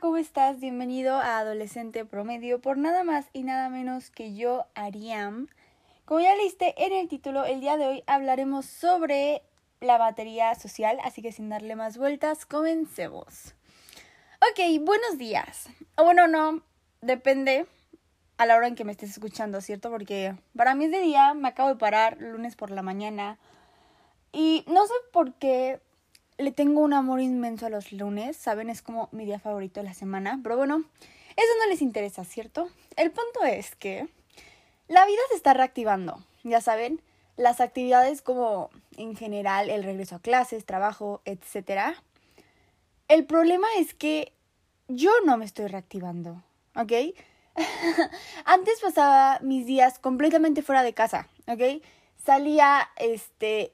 ¿cómo estás? Bienvenido a Adolescente Promedio por nada más y nada menos que yo, Ariam. Como ya leíste en el título, el día de hoy hablaremos sobre la batería social, así que sin darle más vueltas, comencemos. Ok, buenos días. O bueno, no, depende a la hora en que me estés escuchando, ¿cierto? Porque para mí es de día, me acabo de parar lunes por la mañana y no sé por qué le tengo un amor inmenso a los lunes, ¿saben? Es como mi día favorito de la semana, pero bueno, eso no les interesa, ¿cierto? El punto es que la vida se está reactivando, ya saben, las actividades como en general el regreso a clases, trabajo, etc. El problema es que yo no me estoy reactivando, ¿ok? Antes pasaba mis días completamente fuera de casa, ¿ok? Salía, este,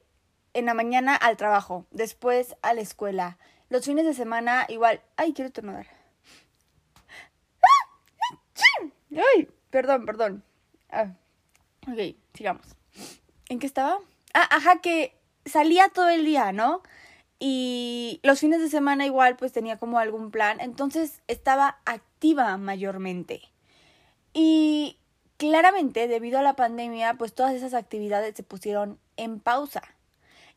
en la mañana al trabajo, después a la escuela. Los fines de semana igual. Ay, quiero tornudar. Ay, perdón, perdón. Ah, ok, sigamos. ¿En qué estaba? Ah, ajá, que salía todo el día, ¿no? Y los fines de semana igual pues tenía como algún plan, entonces estaba activa mayormente. Y claramente debido a la pandemia pues todas esas actividades se pusieron en pausa.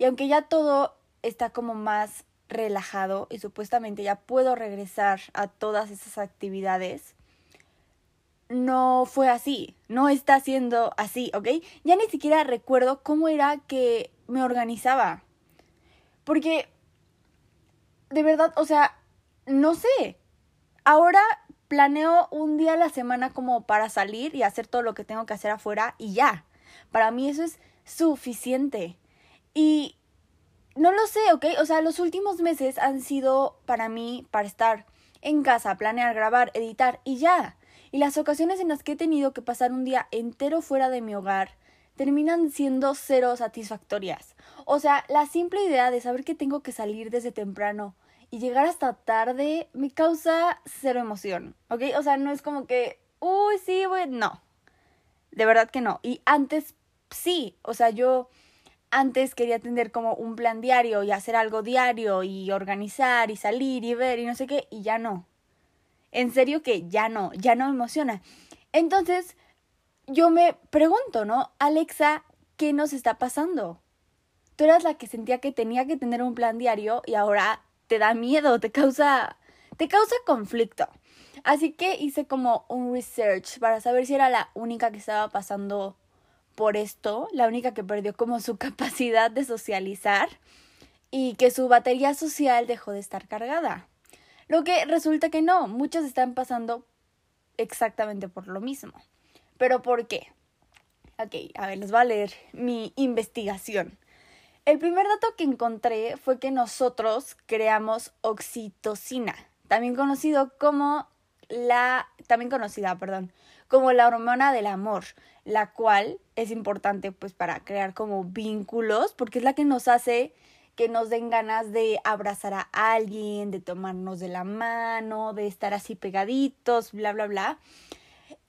Y aunque ya todo está como más relajado y supuestamente ya puedo regresar a todas esas actividades, no fue así, no está siendo así, ¿ok? Ya ni siquiera recuerdo cómo era que me organizaba. Porque, de verdad, o sea, no sé. Ahora planeo un día a la semana como para salir y hacer todo lo que tengo que hacer afuera y ya. Para mí eso es suficiente. Y no lo sé, ¿ok? O sea, los últimos meses han sido para mí para estar en casa, planear, grabar, editar y ya. Y las ocasiones en las que he tenido que pasar un día entero fuera de mi hogar terminan siendo cero satisfactorias. O sea, la simple idea de saber que tengo que salir desde temprano y llegar hasta tarde me causa cero emoción, ¿ok? O sea, no es como que, uy, sí, güey, no. De verdad que no. Y antes sí, o sea, yo antes quería tener como un plan diario y hacer algo diario y organizar y salir y ver y no sé qué, y ya no. En serio que ya no, ya no me emociona. Entonces, yo me pregunto, ¿no? Alexa, ¿qué nos está pasando? Tú eras la que sentía que tenía que tener un plan diario y ahora te da miedo, te causa te causa conflicto. Así que hice como un research para saber si era la única que estaba pasando por esto, la única que perdió como su capacidad de socializar y que su batería social dejó de estar cargada. Lo que resulta que no, muchos están pasando exactamente por lo mismo. ¿Pero por qué? Ok, a ver, les voy a leer mi investigación. El primer dato que encontré fue que nosotros creamos oxitocina, también conocido como la, también conocida, perdón, como la hormona del amor, la cual es importante pues para crear como vínculos, porque es la que nos hace que nos den ganas de abrazar a alguien, de tomarnos de la mano, de estar así pegaditos, bla, bla, bla.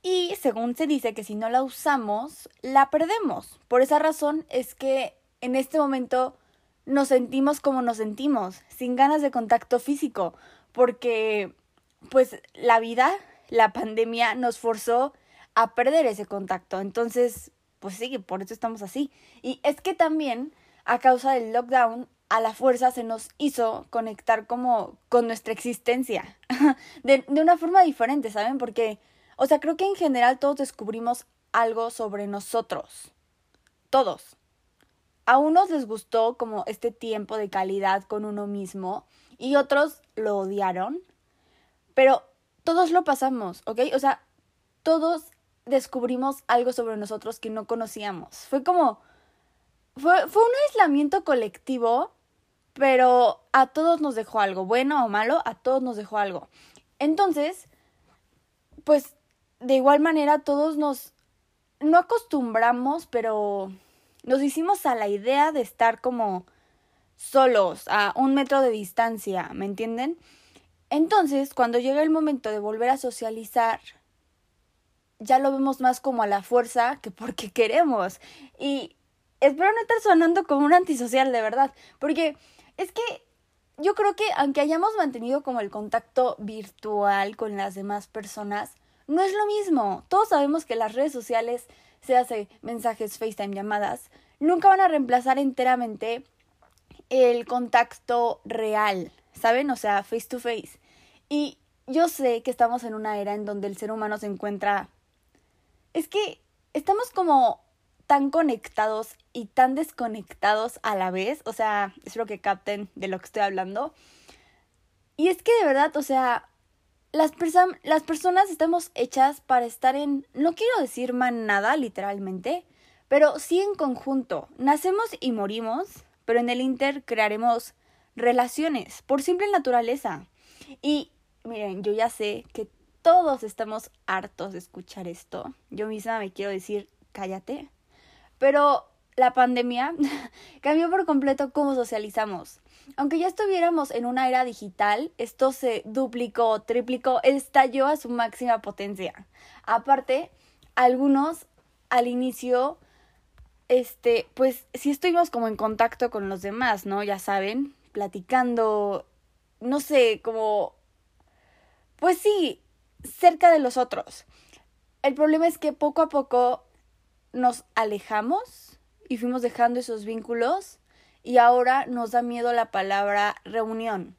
Y según se dice que si no la usamos, la perdemos. Por esa razón es que en este momento nos sentimos como nos sentimos, sin ganas de contacto físico, porque pues la vida la pandemia nos forzó a perder ese contacto. Entonces, pues sí, por eso estamos así. Y es que también, a causa del lockdown, a la fuerza se nos hizo conectar como con nuestra existencia. de, de una forma diferente, ¿saben? Porque, o sea, creo que en general todos descubrimos algo sobre nosotros. Todos. A unos les gustó como este tiempo de calidad con uno mismo y otros lo odiaron. Pero todos lo pasamos, ¿ok? O sea, todos descubrimos algo sobre nosotros que no conocíamos. Fue como... Fue, fue un aislamiento colectivo, pero a todos nos dejó algo, bueno o malo, a todos nos dejó algo. Entonces, pues de igual manera todos nos... no acostumbramos, pero nos hicimos a la idea de estar como solos, a un metro de distancia, ¿me entienden? Entonces, cuando llega el momento de volver a socializar, ya lo vemos más como a la fuerza que porque queremos. Y espero no estar sonando como un antisocial de verdad, porque es que yo creo que aunque hayamos mantenido como el contacto virtual con las demás personas, no es lo mismo. Todos sabemos que las redes sociales, se hace mensajes, FaceTime, llamadas, nunca van a reemplazar enteramente el contacto real, ¿saben? O sea, face to face. Y yo sé que estamos en una era en donde el ser humano se encuentra... Es que estamos como tan conectados y tan desconectados a la vez. O sea, espero que capten de lo que estoy hablando. Y es que de verdad, o sea, las, las personas estamos hechas para estar en, no quiero decir manada literalmente, pero sí en conjunto. Nacemos y morimos, pero en el Inter crearemos relaciones por simple naturaleza. Y miren, yo ya sé que todos estamos hartos de escuchar esto. Yo misma me quiero decir, cállate. Pero la pandemia cambió por completo cómo socializamos. Aunque ya estuviéramos en una era digital, esto se duplicó, triplicó, estalló a su máxima potencia. Aparte, algunos al inicio, este, pues sí estuvimos como en contacto con los demás, ¿no? Ya saben, platicando, no sé, como, pues sí, cerca de los otros. El problema es que poco a poco nos alejamos y fuimos dejando esos vínculos y ahora nos da miedo la palabra reunión.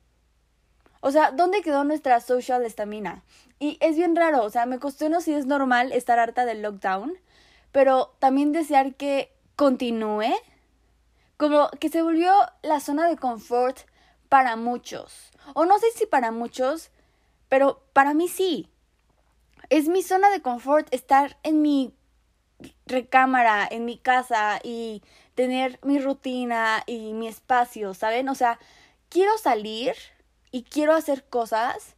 O sea, ¿dónde quedó nuestra social estamina? Y es bien raro, o sea, me cuestiono si es normal estar harta del lockdown, pero también desear que continúe, como que se volvió la zona de confort para muchos. O no sé si para muchos, pero para mí sí. Es mi zona de confort estar en mi recámara, en mi casa y tener mi rutina y mi espacio, ¿saben? O sea, quiero salir y quiero hacer cosas,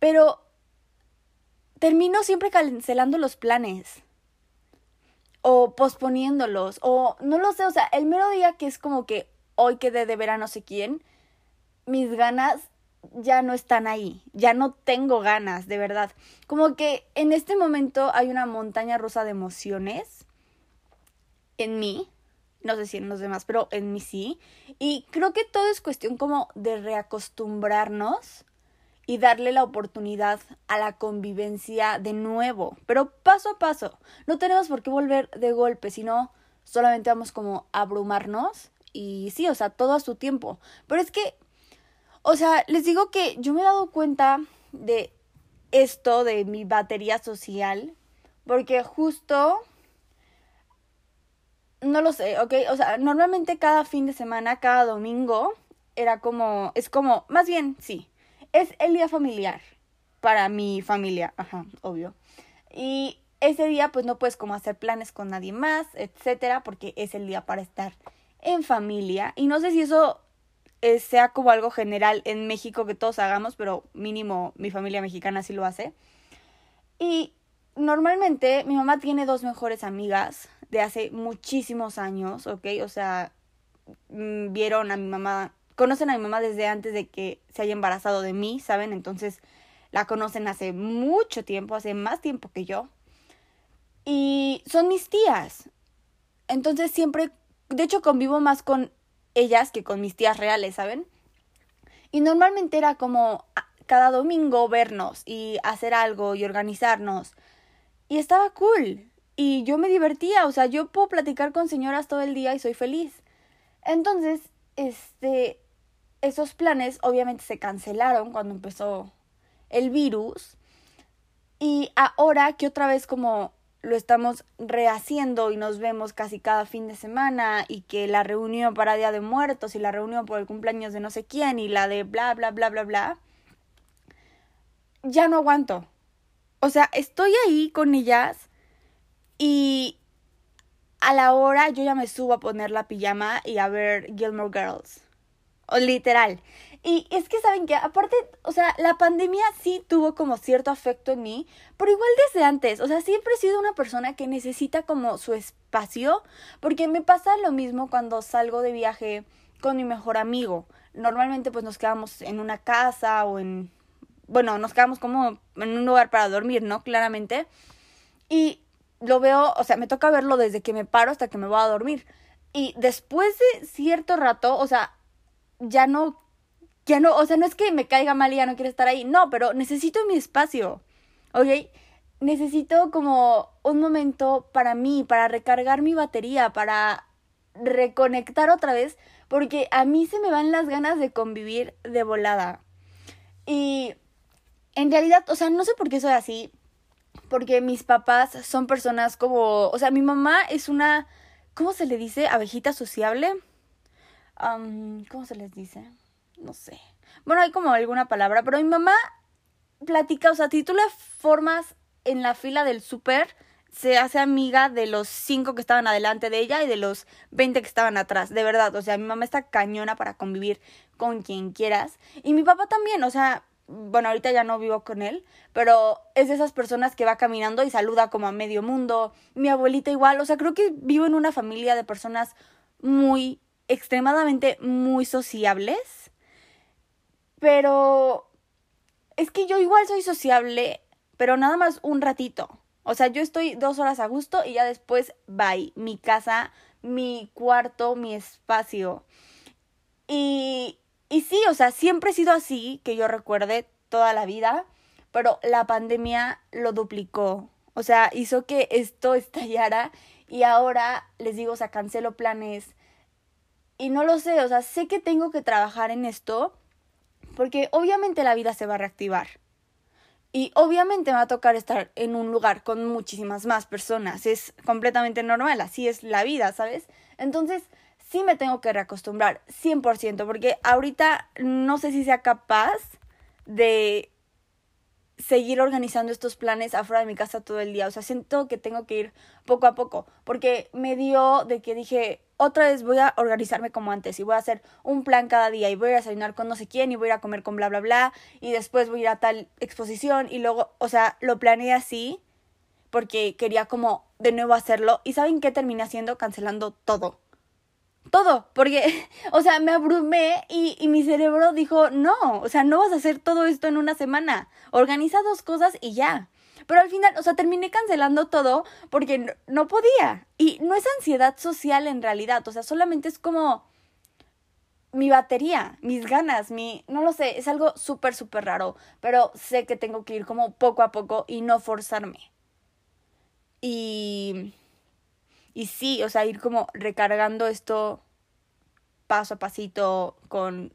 pero termino siempre cancelando los planes o posponiéndolos o no lo sé, o sea, el mero día que es como que hoy quedé de ver a no sé quién, mis ganas ya no están ahí, ya no tengo ganas, de verdad. Como que en este momento hay una montaña rusa de emociones en mí, no sé si en los demás, pero en mí sí. Y creo que todo es cuestión como de reacostumbrarnos y darle la oportunidad a la convivencia de nuevo, pero paso a paso. No tenemos por qué volver de golpe, sino solamente vamos como a abrumarnos y sí, o sea, todo a su tiempo. Pero es que o sea, les digo que yo me he dado cuenta de esto, de mi batería social, porque justo... No lo sé, ¿ok? O sea, normalmente cada fin de semana, cada domingo, era como, es como, más bien, sí, es el día familiar para mi familia, ajá, obvio. Y ese día pues no puedes como hacer planes con nadie más, etcétera, porque es el día para estar en familia. Y no sé si eso eh, sea como algo general en México que todos hagamos, pero mínimo mi familia mexicana sí lo hace. Y normalmente mi mamá tiene dos mejores amigas de hace muchísimos años, ¿ok? O sea, mm, vieron a mi mamá, conocen a mi mamá desde antes de que se haya embarazado de mí, ¿saben? Entonces la conocen hace mucho tiempo, hace más tiempo que yo. Y son mis tías. Entonces siempre, de hecho convivo más con ellas que con mis tías reales, ¿saben? Y normalmente era como cada domingo vernos y hacer algo y organizarnos. Y estaba cool. Y yo me divertía, o sea, yo puedo platicar con señoras todo el día y soy feliz. Entonces, este, esos planes obviamente se cancelaron cuando empezó el virus. Y ahora que otra vez como lo estamos rehaciendo y nos vemos casi cada fin de semana y que la reunión para Día de Muertos y la reunión por el cumpleaños de no sé quién y la de bla, bla, bla, bla, bla, ya no aguanto. O sea, estoy ahí con ellas y a la hora yo ya me subo a poner la pijama y a ver Gilmore Girls. O literal. Y es que saben que aparte, o sea, la pandemia sí tuvo como cierto afecto en mí, pero igual desde antes, o sea, siempre he sido una persona que necesita como su espacio, porque me pasa lo mismo cuando salgo de viaje con mi mejor amigo. Normalmente pues nos quedamos en una casa o en, bueno, nos quedamos como en un lugar para dormir, ¿no? Claramente. Y lo veo, o sea, me toca verlo desde que me paro hasta que me voy a dormir. Y después de cierto rato, o sea, ya no ya no, o sea, no es que me caiga mal y ya no quiero estar ahí, no, pero necesito mi espacio, ¿ok? Necesito como un momento para mí, para recargar mi batería, para reconectar otra vez, porque a mí se me van las ganas de convivir de volada. Y en realidad, o sea, no sé por qué soy así, porque mis papás son personas como, o sea, mi mamá es una, ¿cómo se le dice? Abejita sociable. ¿Cómo se les dice? No sé. Bueno, hay como alguna palabra, pero mi mamá platica, o sea, si tú formas en la fila del súper, se hace amiga de los cinco que estaban adelante de ella y de los veinte que estaban atrás. De verdad, o sea, mi mamá está cañona para convivir con quien quieras. Y mi papá también, o sea, bueno, ahorita ya no vivo con él, pero es de esas personas que va caminando y saluda como a medio mundo. Mi abuelita igual, o sea, creo que vivo en una familia de personas muy, extremadamente muy sociables. Pero es que yo igual soy sociable, pero nada más un ratito. O sea, yo estoy dos horas a gusto y ya después, bye. Mi casa, mi cuarto, mi espacio. Y, y sí, o sea, siempre he sido así, que yo recuerde toda la vida, pero la pandemia lo duplicó. O sea, hizo que esto estallara y ahora les digo, o sea, cancelo planes. Y no lo sé, o sea, sé que tengo que trabajar en esto porque obviamente la vida se va a reactivar. Y obviamente me va a tocar estar en un lugar con muchísimas más personas. Es completamente normal, así es la vida, ¿sabes? Entonces, sí me tengo que reacostumbrar 100%, porque ahorita no sé si sea capaz de seguir organizando estos planes afuera de mi casa todo el día. O sea, siento que tengo que ir poco a poco, porque me dio de que dije, otra vez voy a organizarme como antes y voy a hacer un plan cada día y voy a desayunar con no sé quién y voy a ir a comer con bla bla bla y después voy a ir a tal exposición y luego, o sea, lo planeé así porque quería como de nuevo hacerlo y ¿saben qué terminé haciendo? Cancelando todo. Todo, porque, o sea, me abrumé y, y mi cerebro dijo, no, o sea, no vas a hacer todo esto en una semana. Organiza dos cosas y ya. Pero al final, o sea, terminé cancelando todo porque no, podía. Y no es ansiedad social en realidad, o sea, solamente es como mi batería, mis ganas, mi... no lo sé, es algo súper, súper raro, pero sé que tengo que ir como poco a poco y no forzarme. Y... Y sí, o sea, ir como recargando esto paso a pasito con...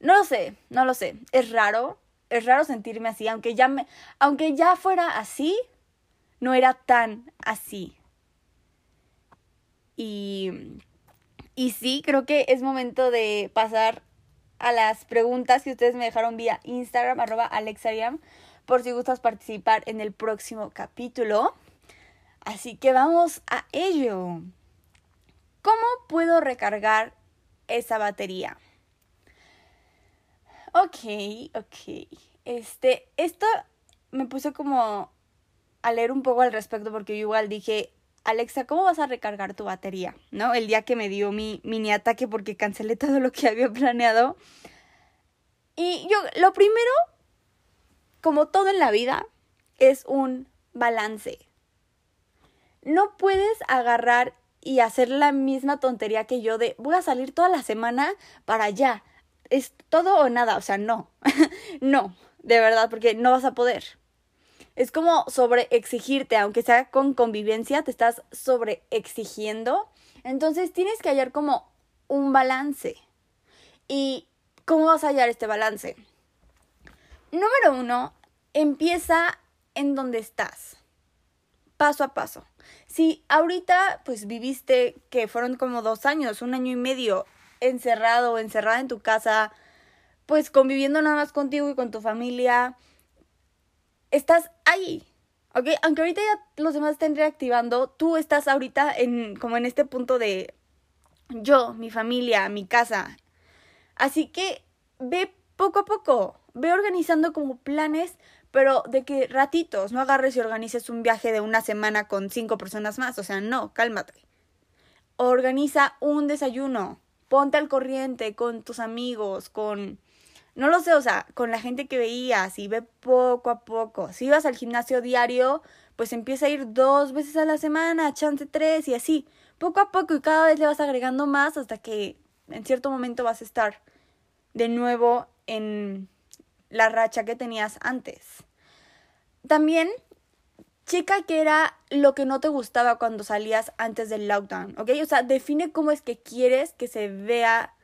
No lo sé, no lo sé, es raro, es raro sentirme así, aunque ya me, aunque ya fuera así, no era tan así. Y, y sí, creo que es momento de pasar a las preguntas que ustedes me dejaron vía Instagram, arroba alexariam, por si gustas participar en el próximo capítulo. Así que vamos a ello. ¿Cómo puedo recargar esa batería? Ok, ok. Este, esto me puse como a leer un poco al respecto porque yo igual dije, Alexa, ¿cómo vas a recargar tu batería? ¿No? El día que me dio mi mini ataque porque cancelé todo lo que había planeado. Y yo, lo primero, como todo en la vida, es un balance. No puedes agarrar y hacer la misma tontería que yo de voy a salir toda la semana para allá es todo o nada, o sea, no, no, de verdad, porque no vas a poder. Es como sobre exigirte, aunque sea con convivencia, te estás sobre exigiendo. Entonces tienes que hallar como un balance. ¿Y cómo vas a hallar este balance? Número uno, empieza en donde estás. Paso a paso. Si ahorita pues viviste que fueron como dos años, un año y medio encerrado o encerrada en tu casa, pues conviviendo nada más contigo y con tu familia, estás ahí. ¿Ok? Aunque ahorita ya los demás estén reactivando, tú estás ahorita en como en este punto de yo, mi familia, mi casa. Así que ve poco a poco, ve organizando como planes, pero de que ratitos, no agarres y organices un viaje de una semana con cinco personas más, o sea, no, cálmate. Organiza un desayuno, ponte al corriente con tus amigos, con, no lo sé, o sea, con la gente que veías y ve poco a poco. Si ibas al gimnasio diario, pues empieza a ir dos veces a la semana, chance tres y así, poco a poco y cada vez le vas agregando más hasta que en cierto momento vas a estar de nuevo en la racha que tenías antes. También checa qué era lo que no te gustaba cuando salías antes del lockdown, ¿ok? O sea, define cómo es que quieres que se vea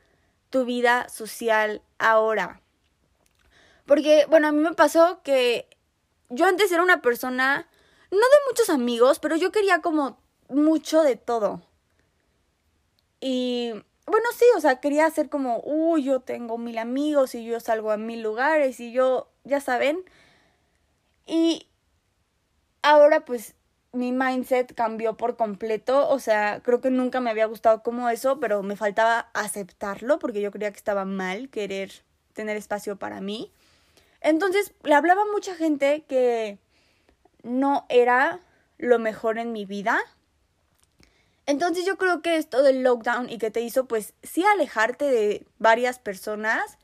tu vida social ahora. Porque, bueno, a mí me pasó que yo antes era una persona, no de muchos amigos, pero yo quería como mucho de todo. Y bueno, sí, o sea, quería hacer como, uy, yo tengo mil amigos y yo salgo a mil lugares y yo, ya saben. Y ahora pues mi mindset cambió por completo, o sea, creo que nunca me había gustado como eso, pero me faltaba aceptarlo porque yo creía que estaba mal querer tener espacio para mí. Entonces, le hablaba mucha gente que no era lo mejor en mi vida, entonces yo creo que esto del lockdown y que te hizo pues sí alejarte de varias personas,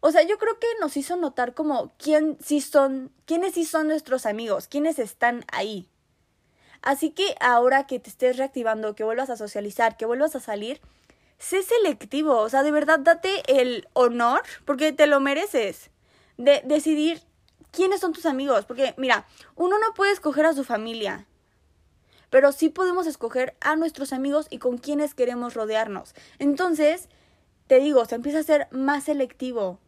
o sea, yo creo que nos hizo notar como quién sí son, quiénes sí son nuestros amigos, quiénes están ahí. Así que ahora que te estés reactivando, que vuelvas a socializar, que vuelvas a salir, sé selectivo, o sea, de verdad date el honor, porque te lo mereces, de decidir quiénes son tus amigos, porque mira, uno no puede escoger a su familia, pero sí podemos escoger a nuestros amigos y con quienes queremos rodearnos. Entonces, te digo, se empieza a ser más selectivo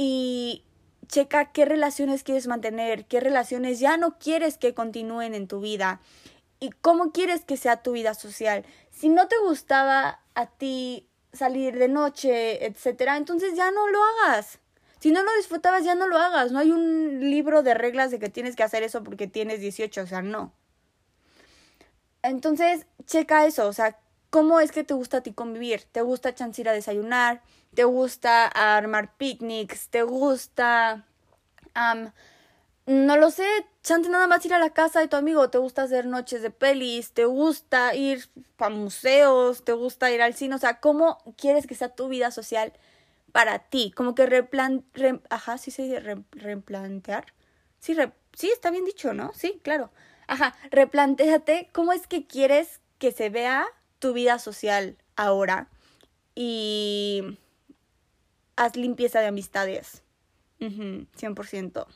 y checa qué relaciones quieres mantener, qué relaciones ya no quieres que continúen en tu vida y cómo quieres que sea tu vida social. Si no te gustaba a ti salir de noche, etcétera, entonces ya no lo hagas. Si no lo disfrutabas, ya no lo hagas. No hay un libro de reglas de que tienes que hacer eso porque tienes 18, o sea, no. Entonces, checa eso, o sea, ¿cómo es que te gusta a ti convivir? ¿Te gusta chance ir a desayunar? ¿Te gusta armar picnics? ¿Te gusta... no lo sé, chance nada más ir a la casa de tu amigo, te gusta hacer noches de pelis, te gusta ir a museos, te gusta ir al cine, o sea, ¿cómo quieres que sea tu vida social para ti? Como que replan... Ajá, sí se dice replantear. Sí, sí, está bien dicho, ¿no? Sí, claro. Ajá, replantéate cómo es que quieres que se vea tu vida social ahora y haz limpieza de amistades. 100%.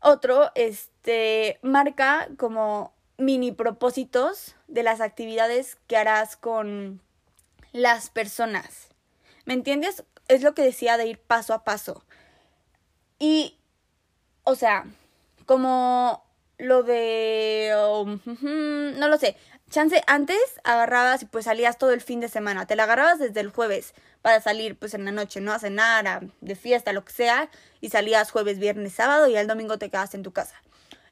Otro, este, marca como mini propósitos de las actividades que harás con las personas. ¿Me entiendes? Es lo que decía de ir paso a paso. Y, o sea, como lo de... Um, no lo sé. Chance, antes agarrabas y pues salías todo el fin de semana. Te la agarrabas desde el jueves para salir pues en la noche, ¿no? A cenar, de fiesta, lo que sea. Y salías jueves, viernes, sábado y el domingo te quedas en tu casa.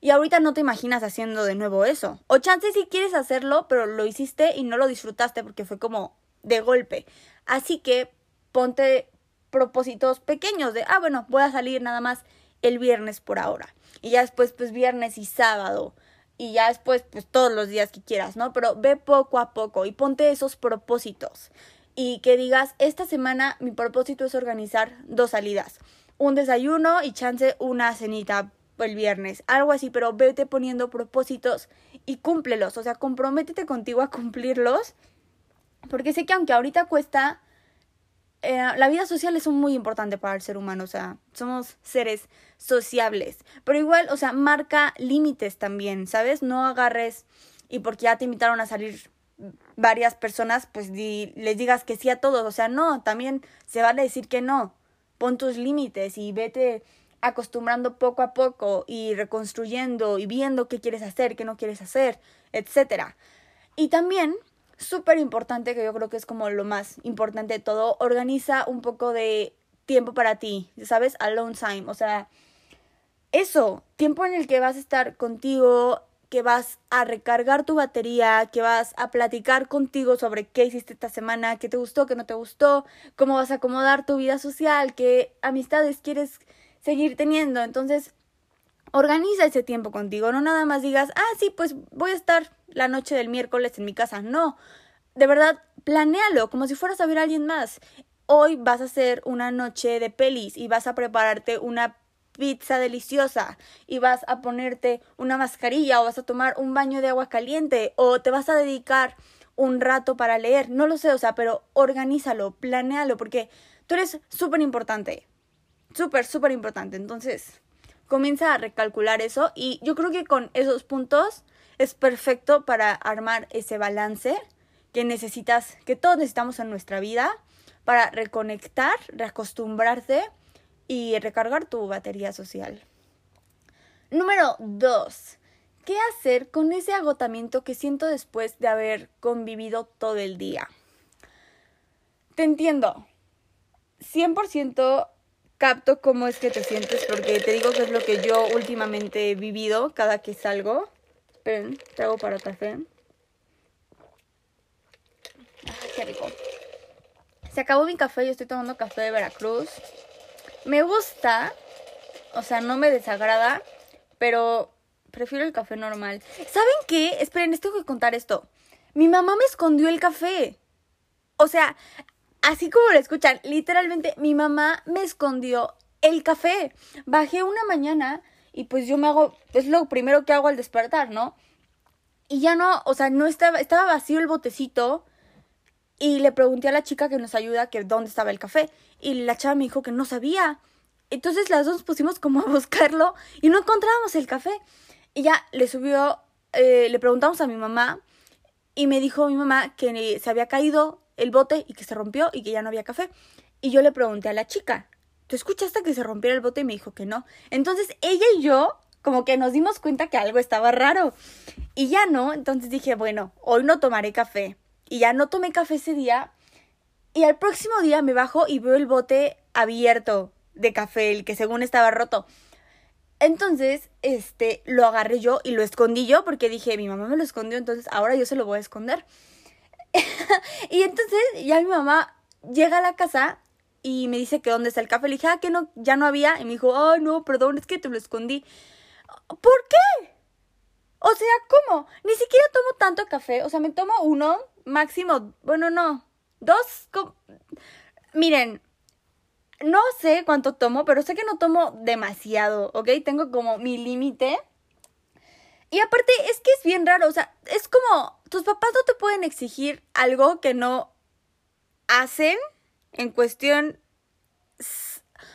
Y ahorita no te imaginas haciendo de nuevo eso. O chance si quieres hacerlo, pero lo hiciste y no lo disfrutaste porque fue como de golpe. Así que ponte propósitos pequeños de, ah, bueno, voy a salir nada más el viernes por ahora y ya después pues viernes y sábado y ya después pues todos los días que quieras, ¿no? Pero ve poco a poco y ponte esos propósitos y que digas, esta semana mi propósito es organizar dos salidas, un desayuno y chance una cenita el viernes, algo así, pero vete poniendo propósitos y cúmplelos, o sea, comprométete contigo a cumplirlos, porque sé que aunque ahorita cuesta, eh, la vida social es muy importante para el ser humano, o sea, somos seres sociables, pero igual, o sea, marca límites también, ¿sabes? No agarres y porque ya te invitaron a salir varias personas, pues les digas que sí a todos, o sea, no, también se vale decir que no, pon tus límites y vete acostumbrando poco a poco y reconstruyendo y viendo qué quieres hacer, qué no quieres hacer, etcétera. Y también súper importante, que yo creo que es como lo más importante de todo, organiza un poco de tiempo para ti, ¿sabes? Alone time, o sea, eso, tiempo en el que vas a estar contigo, que vas a recargar tu batería, que vas a platicar contigo sobre qué hiciste esta semana, qué te gustó, qué no te gustó, cómo vas a acomodar tu vida social, qué amistades quieres seguir teniendo. Entonces, organiza ese tiempo contigo, no nada más digas, ah, sí, pues voy a estar la noche del miércoles en mi casa. No, de verdad, planéalo como si fueras a ver a alguien más. Hoy vas a hacer una noche de pelis y vas a prepararte una pizza deliciosa y vas a ponerte una mascarilla o vas a tomar un baño de agua caliente o te vas a dedicar un rato para leer, no lo sé, o sea, pero organízalo, planéalo, porque tú eres súper importante, súper, súper importante. Entonces, comienza a recalcular eso y yo creo que con esos puntos es perfecto para armar ese balance que necesitas, que todos necesitamos en nuestra vida para reconectar, reacostumbrarte y recargar tu batería social. Número 2. ¿Qué hacer con ese agotamiento que siento después de haber convivido todo el día? Te entiendo. 100% capto cómo es que te sientes porque te digo que es lo que yo últimamente he vivido cada que salgo. Esperen, trago para café. qué rico. Se acabó mi café y estoy tomando café de Veracruz. Me gusta, o sea, no me desagrada, pero prefiero el café normal. ¿Saben qué? Esperen, les tengo que contar esto. Mi mamá me escondió el café. O sea, así como lo escuchan, literalmente mi mamá me escondió el café. Bajé una mañana y pues yo me hago, es lo primero que hago al despertar, ¿no? Y ya no, o sea, no estaba, estaba vacío el botecito y le pregunté a la chica que nos ayuda que dónde estaba el café y la chava me dijo que no sabía. Entonces las dos pusimos como a buscarlo y no encontrábamos el café. Y ya le subió, eh, le preguntamos a mi mamá y me dijo mi mamá que se había caído el bote y que se rompió y que ya no había café. Y yo le pregunté a la chica, ¿tú escuchaste que se rompiera el bote? Y me dijo que no. Entonces ella y yo como que nos dimos cuenta que algo estaba raro. Y ya no, entonces dije, bueno, hoy no tomaré café. Y ya no tomé café ese día. Y al próximo día me bajo y veo el bote abierto de café, el que según estaba roto. Entonces, este, lo agarré yo y lo escondí yo porque dije, mi mamá me lo escondió, entonces ahora yo se lo voy a esconder. y entonces ya mi mamá llega a la casa y me dice que dónde está el café. Le dije, ah, que no, ya no había. Y me dijo, ay, no, perdón, es que te lo escondí. ¿Por qué? O sea, ¿cómo? Ni siquiera tomo tanto café. O sea, me tomo uno, máximo, bueno, no, dos. Miren, no sé cuánto tomo, pero sé que no tomo demasiado, ¿ok? Tengo como mi límite. Y aparte, es que es bien raro, o sea, es como, tus papás no te pueden exigir algo que no hacen en cuestión,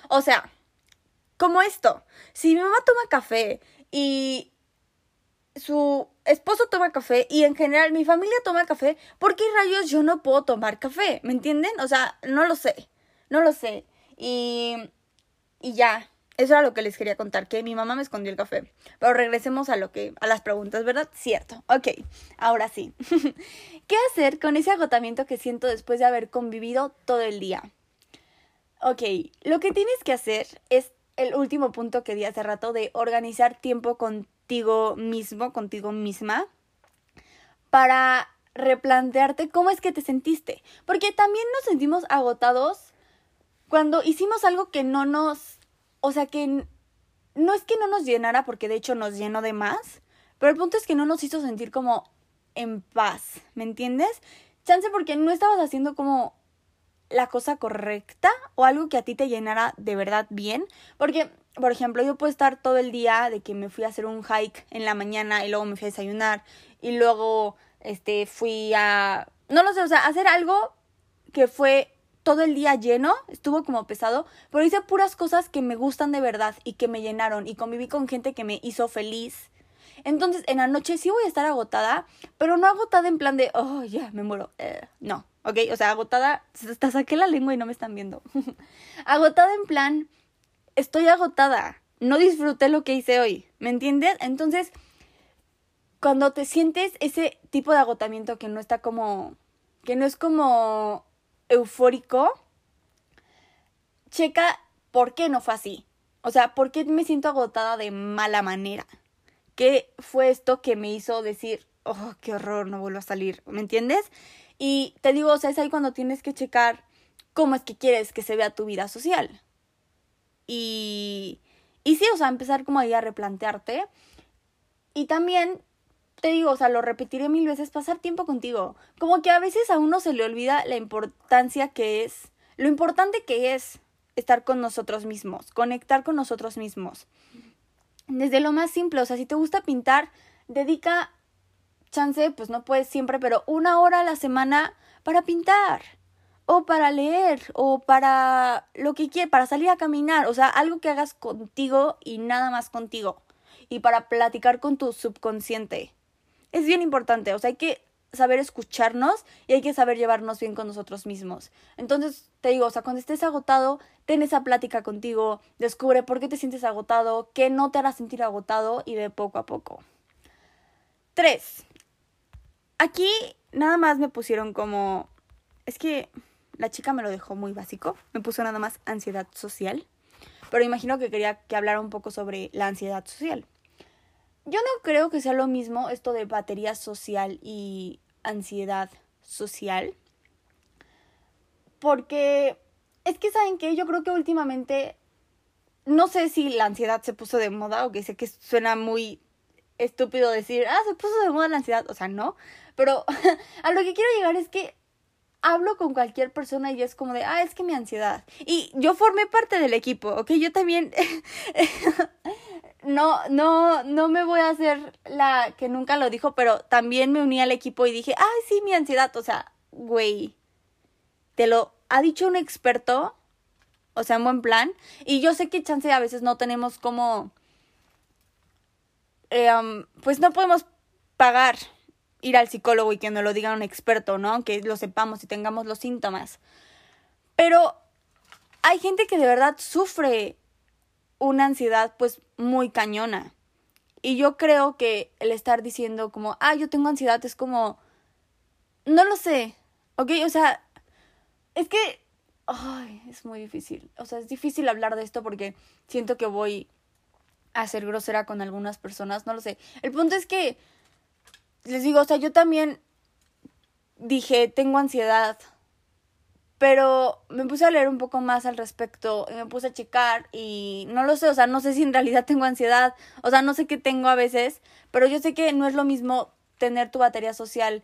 o sea, como esto, si mi mamá toma café y su esposo toma café y en general mi familia toma café, ¿por qué rayos yo no puedo tomar café? ¿Me entienden? O sea, no lo sé, no lo sé. Y, y ya, eso era lo que les quería contar, que mi mamá me escondió el café. Pero regresemos a lo que, a las preguntas, ¿verdad? Cierto. Ok, ahora sí. ¿Qué hacer con ese agotamiento que siento después de haber convivido todo el día? Ok, lo que tienes que hacer es el último punto que di hace rato de organizar tiempo contigo mismo, contigo misma, para replantearte cómo es que te sentiste. Porque también nos sentimos agotados cuando hicimos algo que no nos, o sea, que no es que no nos llenara, porque de hecho nos llenó de más, pero el punto es que no nos hizo sentir como en paz, ¿me entiendes? Chance porque no estabas haciendo como la cosa correcta o algo que a ti te llenara de verdad bien, porque por ejemplo, yo puedo estar todo el día de que me fui a hacer un hike en la mañana y luego me fui a desayunar y luego este fui a no lo sé, o sea, hacer algo que fue todo el día lleno, estuvo como pesado, pero hice puras cosas que me gustan de verdad y que me llenaron y conviví con gente que me hizo feliz. Entonces, en la noche sí voy a estar agotada, pero no agotada en plan de, oh, ya, me muero. Eh, no, ¿ok? O sea, agotada, hasta saqué la lengua y no me están viendo. agotada en plan, estoy agotada, no disfruté lo que hice hoy, ¿me entiendes? Entonces, cuando te sientes ese tipo de agotamiento que no está como, que no es como eufórico, checa por qué no fue así. O sea, ¿por qué me siento agotada de mala manera? ¿Qué fue esto que me hizo decir, oh, qué horror, no vuelvo a salir? ¿Me entiendes? Y te digo, o sea, es ahí cuando tienes que checar cómo es que quieres que se vea tu vida social. Y, y sí, o sea, empezar como ahí a replantearte. Y también te digo, o sea, lo repetiré mil veces, pasar tiempo contigo. Como que a veces a uno se le olvida la importancia que es, lo importante que es estar con nosotros mismos, conectar con nosotros mismos. Desde lo más simple, o sea, si te gusta pintar, dedica chance, pues no puedes siempre, pero una hora a la semana para pintar o para leer o para lo que quieras, para salir a caminar, o sea, algo que hagas contigo y nada más contigo y para platicar con tu subconsciente. Es bien importante, o sea, hay que saber escucharnos y hay que saber llevarnos bien con nosotros mismos. Entonces, te digo, o sea, cuando estés agotado, ten esa plática contigo, descubre por qué te sientes agotado, qué no te hará sentir agotado y ve poco a poco. Tres. Aquí nada más me pusieron como... Es que la chica me lo dejó muy básico. Me puso nada más ansiedad social. Pero imagino que quería que hablara un poco sobre la ansiedad social. Yo no creo que sea lo mismo esto de batería social y ansiedad social. Porque es que, ¿saben qué? Yo creo que últimamente, no sé si la ansiedad se puso de moda o que sé que suena muy estúpido decir, ah, se puso de moda la ansiedad. O sea, no. Pero a lo que quiero llegar es que hablo con cualquier persona y es como de, ah, es que mi ansiedad. Y yo formé parte del equipo, ¿ok? Yo también no, no, no me voy a hacer la que nunca lo dijo, pero también me uní al equipo y dije, ay, sí, mi ansiedad, o sea, güey, te lo ha dicho un experto, o sea, en buen plan, y yo sé que chance a veces no tenemos como, eh, pues no podemos pagar ir al psicólogo y que nos lo diga un experto, ¿no? Que lo sepamos y tengamos los síntomas. Pero hay gente que de verdad sufre una ansiedad pues muy cañona. Y yo creo que el estar diciendo como, ah, yo tengo ansiedad es como, no lo sé, ¿ok? O sea, es que, ay, es muy difícil. O sea, es difícil hablar de esto porque siento que voy a ser grosera con algunas personas, no lo sé. El punto es que, les digo, o sea, yo también dije, tengo ansiedad, pero me puse a leer un poco más al respecto y me puse a checar y no lo sé, o sea, no sé si en realidad tengo ansiedad, o sea, no sé qué tengo a veces, pero yo sé que no es lo mismo tener tu batería social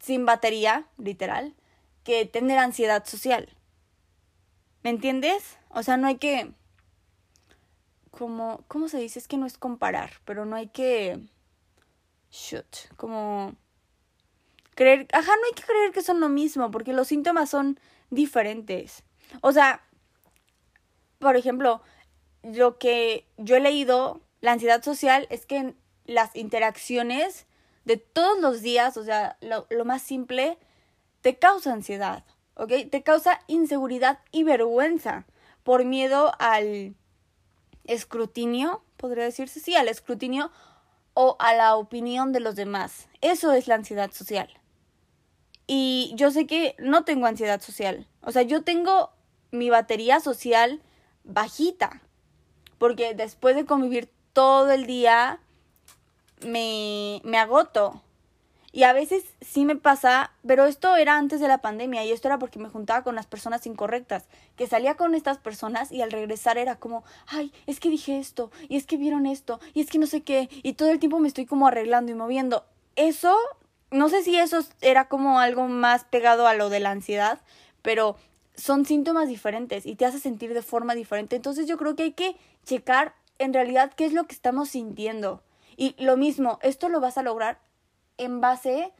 sin batería, literal, que tener ansiedad social. ¿Me entiendes? O sea, no hay que como ¿cómo se dice? Es que no es comparar, pero no hay que shoot, como creer, ajá, no hay que creer que son lo mismo, porque los síntomas son diferentes. O sea, por ejemplo, lo que yo he leído, la ansiedad social es que las interacciones de todos los días, o sea, lo, lo más simple, te causa ansiedad, ¿ok? Te causa inseguridad y vergüenza por miedo al escrutinio, podría decirse, sí, al escrutinio o a la opinión de los demás. Eso es la ansiedad social. Y yo sé que no tengo ansiedad social. O sea, yo tengo mi batería social bajita. Porque después de convivir todo el día, me, me agoto. Y a veces sí me pasa, pero esto era antes de la pandemia y esto era porque me juntaba con las personas incorrectas, que salía con estas personas y al regresar era como, ay, es que dije esto, y es que vieron esto, y es que no sé qué, y todo el tiempo me estoy como arreglando y moviendo. Eso no sé si eso era como algo más pegado a lo de la ansiedad, pero son síntomas diferentes y te hace sentir de forma diferente. Entonces yo creo que hay que checar en realidad qué es lo que estamos sintiendo. Y lo mismo, esto lo vas a lograr en base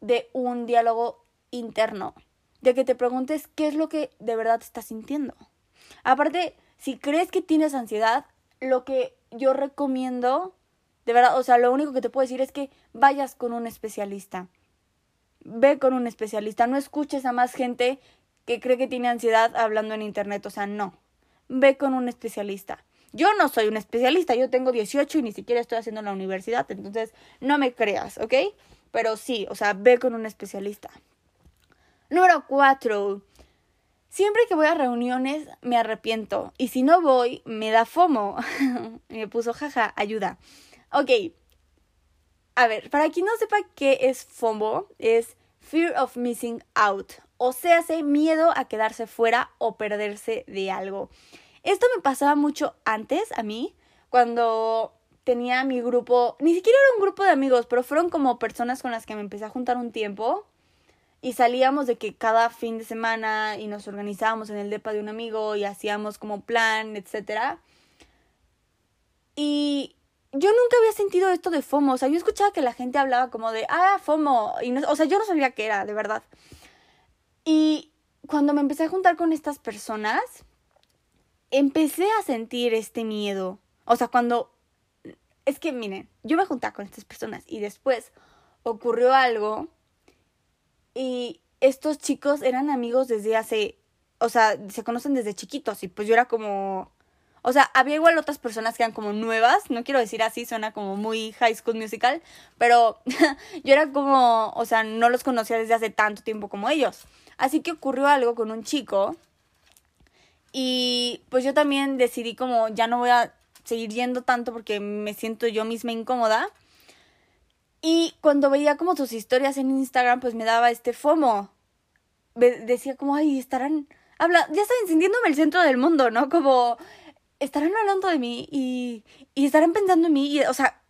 de un diálogo interno, de que te preguntes qué es lo que de verdad estás sintiendo. Aparte, si crees que tienes ansiedad, lo que yo recomiendo de verdad, o sea, lo único que te puedo decir es que vayas con un especialista. Ve con un especialista. No escuches a más gente que cree que tiene ansiedad hablando en internet. O sea, no. Ve con un especialista. Yo no soy un especialista, yo tengo 18 y ni siquiera estoy haciendo la universidad, entonces no me creas, ¿ok? Pero sí, o sea, ve con un especialista. Número 4. Siempre que voy a reuniones me arrepiento y si no voy me da fomo. me puso jaja, ayuda. Ok. A ver, para quien no sepa qué es FOMO, es Fear of Missing Out. O sea, hace miedo a quedarse fuera o perderse de algo. Esto me pasaba mucho antes a mí, cuando tenía mi grupo, ni siquiera era un grupo de amigos, pero fueron como personas con las que me empecé a juntar un tiempo y salíamos de que cada fin de semana y nos organizábamos en el depa de un amigo y hacíamos como plan, etcétera. Y yo nunca había sentido esto de FOMO. O sea, yo escuchaba que la gente hablaba como de, ah, FOMO. Y no, o sea, yo no sabía qué era, de verdad. Y cuando me empecé a juntar con estas personas, empecé a sentir este miedo. O sea, cuando... Es que, miren, yo me juntaba con estas personas y después ocurrió algo y estos chicos eran amigos desde hace... O sea, se conocen desde chiquitos y pues yo era como o sea, había igual otras personas que eran como nuevas, no quiero decir así, suena como muy high school musical, pero yo era como, o sea, no los conocía desde hace tanto tiempo como ellos. Así que ocurrió algo con un chico y pues yo también decidí como ya no voy a seguir yendo tanto porque me siento yo misma incómoda. Y cuando veía como sus historias en Instagram, pues me daba este FOMO. Decía como, ay, estarán... Habla, ya saben, sintiéndome el centro del mundo, ¿no? Como estarán hablando de mí y, y estarán pensando en mí y, o sea,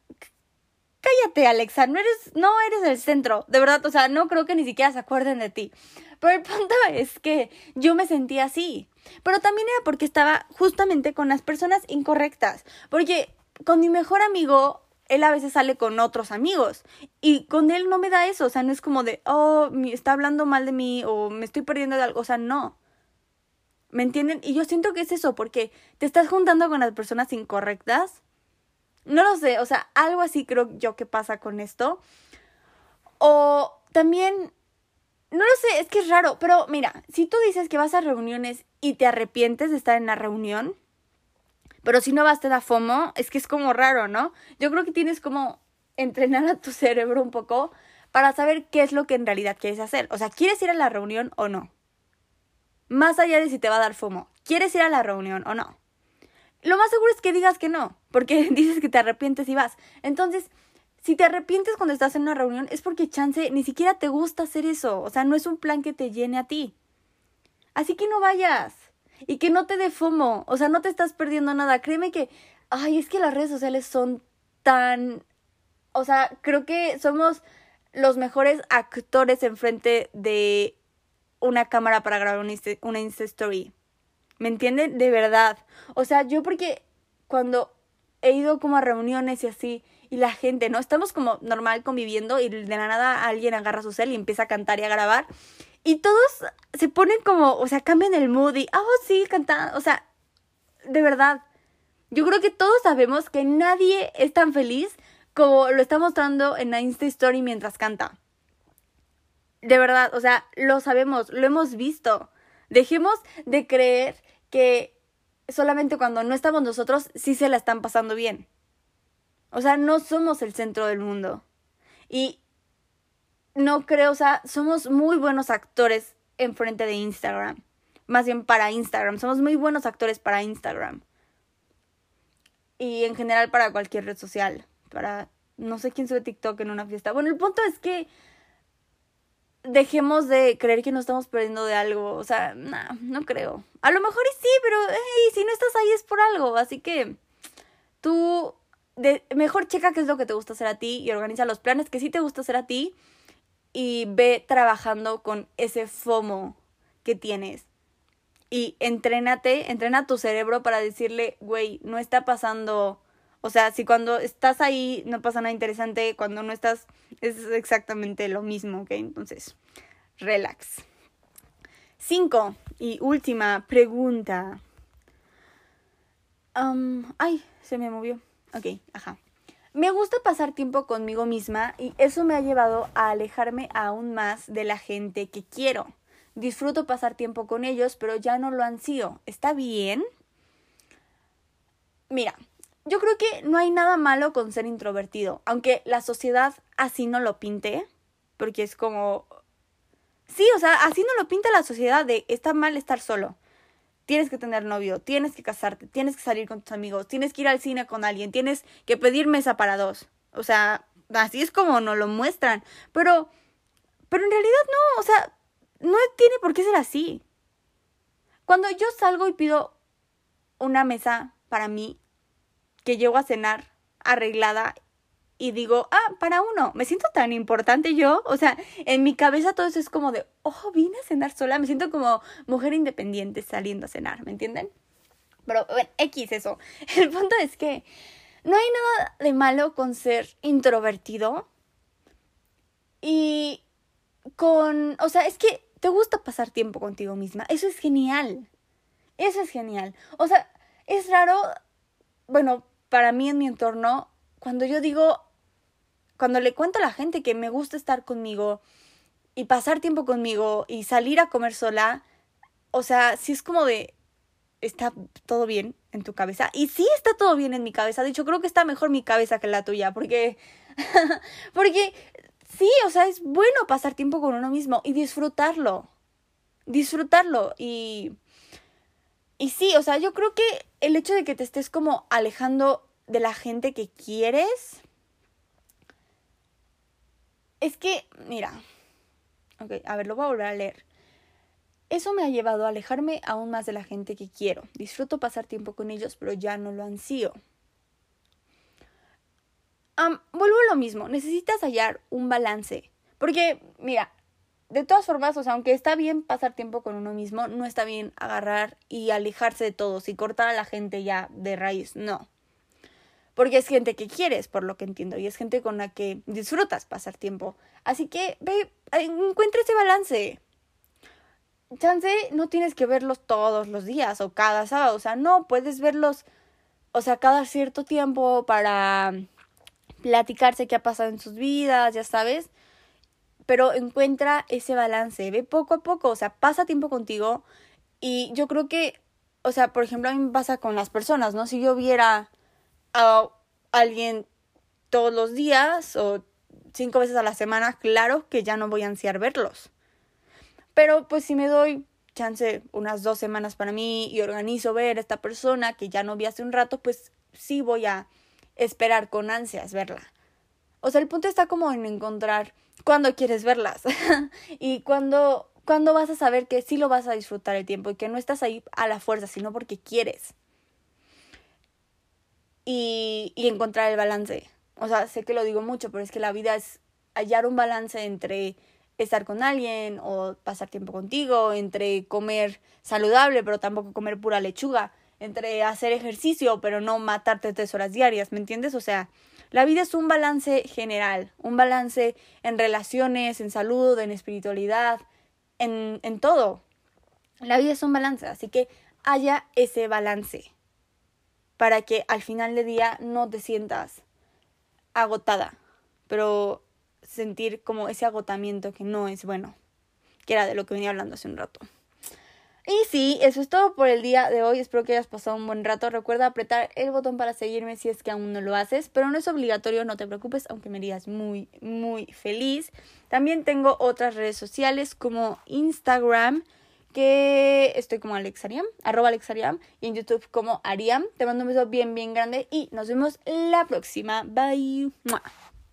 cállate, Alexa, no eres, no eres el centro, de verdad, o sea, no creo que ni siquiera se acuerden de ti. Pero el punto es que yo me sentía así. Pero también era porque estaba justamente con las personas incorrectas. Porque con mi mejor amigo, él a veces sale con otros amigos. Y con él no me da eso. O sea, no es como de, oh, está hablando mal de mí o me estoy perdiendo de algo. O sea, no. ¿Me entienden? Y yo siento que es eso, porque te estás juntando con las personas incorrectas. No lo sé, o sea, algo así creo yo que pasa con esto. O también, no lo sé, es que es raro, pero mira, si tú dices que vas a reuniones y te arrepientes de estar en la reunión, pero si no vas te da FOMO, es que es como raro, ¿no? Yo creo que tienes como entrenar a tu cerebro un poco para saber qué es lo que en realidad quieres hacer. O sea, ¿quieres ir a la reunión o no? Más allá de si te va a dar FOMO. ¿Quieres ir a la reunión o no? Lo más seguro es que digas que no, porque dices que te arrepientes y vas. Entonces, si te arrepientes cuando estás en una reunión, es porque chance ni siquiera te gusta hacer eso. O sea, no es un plan que te llene a ti. Así que no vayas. Y que no te dé FOMO. O sea, no te estás perdiendo nada. Créeme que, ay, es que las redes sociales son tan... O sea, creo que somos los mejores actores enfrente de una cámara para grabar una Insta Story. ¿Me entienden? De verdad. O sea, yo porque cuando he ido como a reuniones y así, y la gente, ¿no? Estamos como normal conviviendo y de la nada alguien agarra su cel y empieza a cantar y a grabar. Y todos se ponen como, o sea, cambian el mood y, ah, oh, sí, cantando. O sea, de verdad. Yo creo que todos sabemos que nadie es tan feliz como lo está mostrando en la Insta Story mientras canta. De verdad, o sea, lo sabemos, lo hemos visto. Dejemos de creer que solamente cuando no estamos nosotros sí se la están pasando bien. O sea, no somos el centro del mundo. Y no creo, o sea, somos muy buenos actores en frente de Instagram. Más bien para Instagram. Somos muy buenos actores para Instagram. Y en general para cualquier red social. Para no sé quién sube TikTok en una fiesta. Bueno, el punto es que dejemos de creer que nos estamos perdiendo de algo. O sea, nah, no creo. A lo mejor y sí, pero si no estás ahí es por algo. Así que tú de, mejor checa qué es lo que te gusta hacer a ti y organiza los planes que sí te gusta hacer a ti y ve trabajando con ese FOMO que tienes. Y entrénate, entrena tu cerebro para decirle, güey, no está pasando o sea, si cuando estás ahí no pasa nada interesante, cuando no estás es exactamente lo mismo, ¿ok? Entonces, relax. Cinco y última pregunta. ay, se me movió. Ok, ajá. Me gusta pasar tiempo conmigo misma y eso me ha llevado a alejarme aún más de la gente que quiero. Disfruto pasar tiempo con ellos, pero ya no lo han sido. ¿Está bien? Mira, yo creo que no hay nada malo con ser introvertido, aunque la sociedad así no lo pinte, porque es como... Sí, o sea, así no lo pinta la sociedad de está mal estar solo. Tienes que tener novio, tienes que casarte, tienes que salir con tus amigos, tienes que ir al cine con alguien, tienes que pedir mesa para dos. O sea, así es como nos lo muestran. Pero, pero en realidad no, o sea, no tiene por qué ser así. Cuando yo salgo y pido una mesa para mí, que llego a cenar arreglada y digo, ah, para uno, me siento tan importante yo, o sea, en mi cabeza todo eso es como de, oh, vine a cenar sola, me siento como mujer independiente saliendo a cenar, ¿me entienden? Pero, bueno, X eso. El punto es que no hay nada de malo con ser introvertido y con, o sea, es que te gusta pasar tiempo contigo misma. Eso es genial. Eso es genial. O sea, es raro, bueno, para mí en mi entorno, cuando yo digo, cuando le cuento a la gente que me gusta estar conmigo y pasar tiempo conmigo y salir a comer sola, o sea, si es como de, está todo bien en tu cabeza. Y sí está todo bien en mi cabeza. De hecho, creo que está mejor mi cabeza que la tuya. Porque. porque sí, o sea, es bueno pasar tiempo con uno mismo y disfrutarlo. Disfrutarlo. Y. Y sí, o sea, yo creo que el hecho de que te estés como alejando de la gente que quieres. Es que, mira. Ok, a ver, lo voy a volver a leer. Eso me ha llevado a alejarme aún más de la gente que quiero. Disfruto pasar tiempo con ellos, pero ya no lo ansío. vuelvo a lo mismo, necesitas hallar un balance. Porque, mira, de todas formas, o sea, aunque está bien pasar tiempo con uno mismo, no está bien agarrar y alejarse de todos y cortar a la gente ya de raíz, no. Porque es gente que quieres, por lo que entiendo, y es gente con la que disfrutas pasar tiempo. Así que ve, encuentra ese balance chance no tienes que verlos todos los días o cada sábado, o sea, no, puedes verlos, o sea, cada cierto tiempo para platicarse qué ha pasado en sus vidas, ya sabes, pero encuentra ese balance, ve poco a poco, o sea, pasa tiempo contigo y yo creo que, o sea, por ejemplo, a mí me pasa con las personas, ¿no? Si yo viera a alguien todos los días o cinco veces a la semana, claro que ya no voy a ansiar verlos pero pues si me doy chance unas dos semanas para mí y organizo ver a esta persona que ya no vi hace un rato, pues sí voy a esperar con ansias verla. O sea, el punto está como en encontrar cuándo quieres verlas y cuándo, cuándo vas a saber que sí lo vas a disfrutar el tiempo y que no estás ahí a la fuerza, sino porque quieres. Y, y encontrar el balance. O sea, sé que lo digo mucho, pero es que la vida es hallar un balance entre estar con alguien o pasar tiempo contigo, entre comer saludable pero tampoco comer pura lechuga, entre hacer ejercicio pero no matarte tres horas diarias, ¿me entiendes? O sea, la vida es un balance general, un balance en relaciones, en salud, en espiritualidad, en, en todo. La vida es un balance, así que haya ese balance para que al final del día no te sientas agotada, pero sentir como ese agotamiento que no es bueno, que era de lo que venía hablando hace un rato. Y sí, eso es todo por el día de hoy. Espero que hayas pasado un buen rato. Recuerda apretar el botón para seguirme si es que aún no lo haces, pero no es obligatorio, no te preocupes, aunque me harías muy, muy feliz. También tengo otras redes sociales como Instagram, que estoy como Alexariam, arroba Alexariam, y en YouTube como Ariam. Te mando un beso bien, bien grande y nos vemos la próxima. Bye.